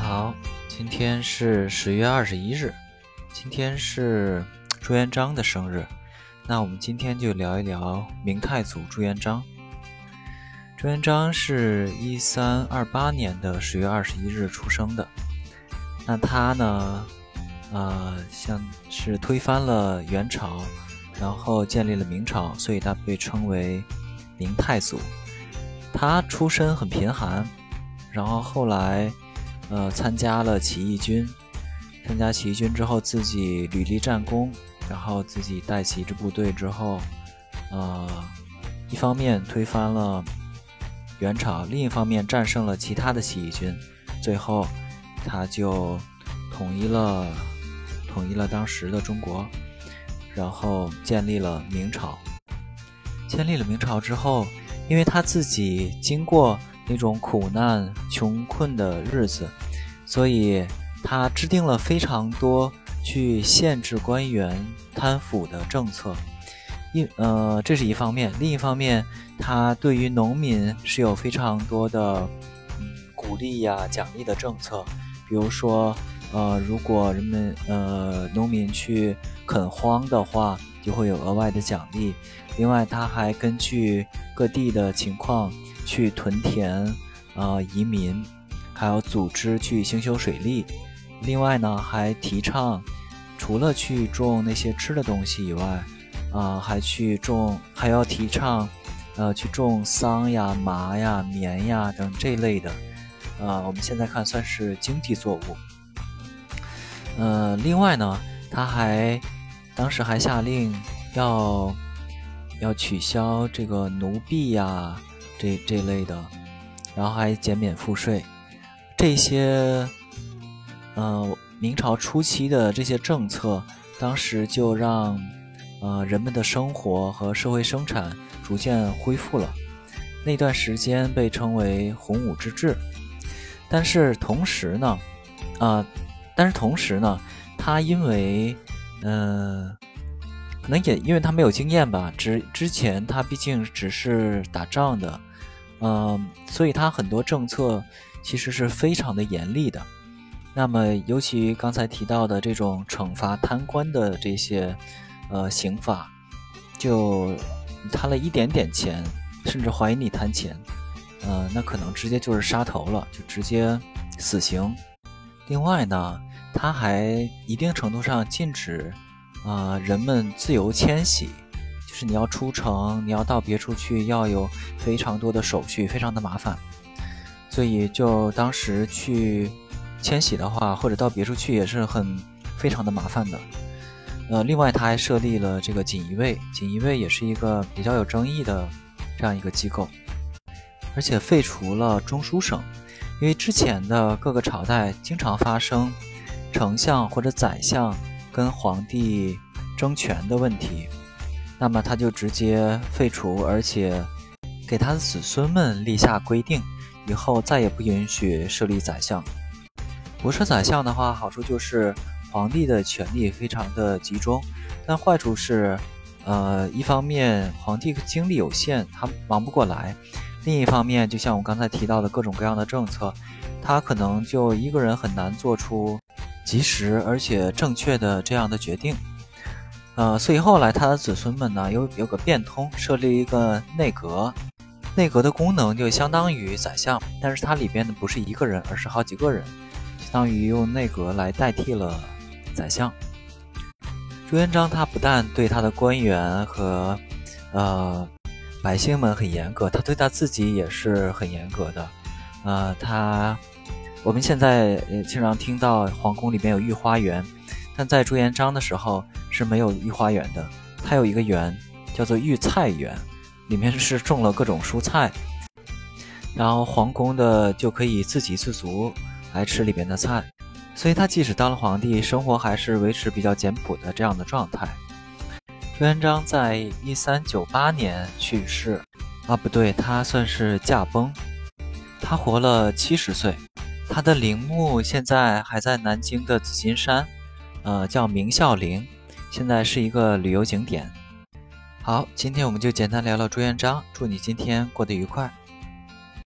好，今天是十月二十一日，今天是朱元璋的生日。那我们今天就聊一聊明太祖朱元璋。朱元璋是一三二八年的十月二十一日出生的。那他呢，呃，像是推翻了元朝，然后建立了明朝，所以他被称为明太祖。他出身很贫寒，然后后来。呃，参加了起义军，参加起义军之后，自己屡立战功，然后自己带起一支部队之后，呃，一方面推翻了元朝，另一方面战胜了其他的起义军，最后他就统一了统一了当时的中国，然后建立了明朝。建立了明朝之后，因为他自己经过。那种苦难、穷困的日子，所以他制定了非常多去限制官员贪腐的政策。一呃，这是一方面；另一方面，他对于农民是有非常多的鼓励呀、奖励的政策。比如说，呃，如果人们呃农民去垦荒的话，就会有额外的奖励。另外，他还根据各地的情况。去屯田，呃，移民，还有组织去兴修水利。另外呢，还提倡除了去种那些吃的东西以外，啊，还去种，还要提倡，呃，去种桑呀、麻呀、棉呀等这类的，呃，我们现在看算是经济作物。呃，另外呢，他还当时还下令要要取消这个奴婢呀。这这类的，然后还减免赋税，这些，呃，明朝初期的这些政策，当时就让，呃，人们的生活和社会生产逐渐恢复了。那段时间被称为洪武之治。但是同时呢，啊，但是同时呢，他因为，嗯，可能也因为他没有经验吧，之之前他毕竟只是打仗的。嗯，所以他很多政策其实是非常的严厉的。那么，尤其刚才提到的这种惩罚贪官的这些呃刑法，就贪了一点点钱，甚至怀疑你贪钱，呃，那可能直接就是杀头了，就直接死刑。另外呢，他还一定程度上禁止啊人们自由迁徙。就是你要出城，你要到别处去，要有非常多的手续，非常的麻烦。所以就当时去迁徙的话，或者到别处去也是很非常的麻烦的。呃，另外他还设立了这个锦衣卫，锦衣卫也是一个比较有争议的这样一个机构，而且废除了中书省，因为之前的各个朝代经常发生丞相或者宰相跟皇帝争权的问题。那么他就直接废除，而且给他的子孙们立下规定，以后再也不允许设立宰相。不设宰相的话，好处就是皇帝的权力非常的集中，但坏处是，呃，一方面皇帝精力有限，他忙不过来；另一方面，就像我刚才提到的各种各样的政策，他可能就一个人很难做出及时而且正确的这样的决定。呃，所以后来他的子孙们呢，有有个变通，设立一个内阁，内阁的功能就相当于宰相，但是它里边的不是一个人，而是好几个人，相当于用内阁来代替了宰相。朱元璋他不但对他的官员和呃百姓们很严格，他对他自己也是很严格的。呃，他我们现在经常听到皇宫里面有御花园。但在朱元璋的时候是没有御花园的，它有一个园叫做御菜园，里面是种了各种蔬菜，然后皇宫的就可以自给自足来吃里边的菜，所以他即使当了皇帝，生活还是维持比较简朴的这样的状态。朱元璋在一三九八年去世，啊不对，他算是驾崩，他活了七十岁，他的陵墓现在还在南京的紫金山。呃，叫明孝陵，现在是一个旅游景点。好，今天我们就简单聊聊朱元璋，祝你今天过得愉快。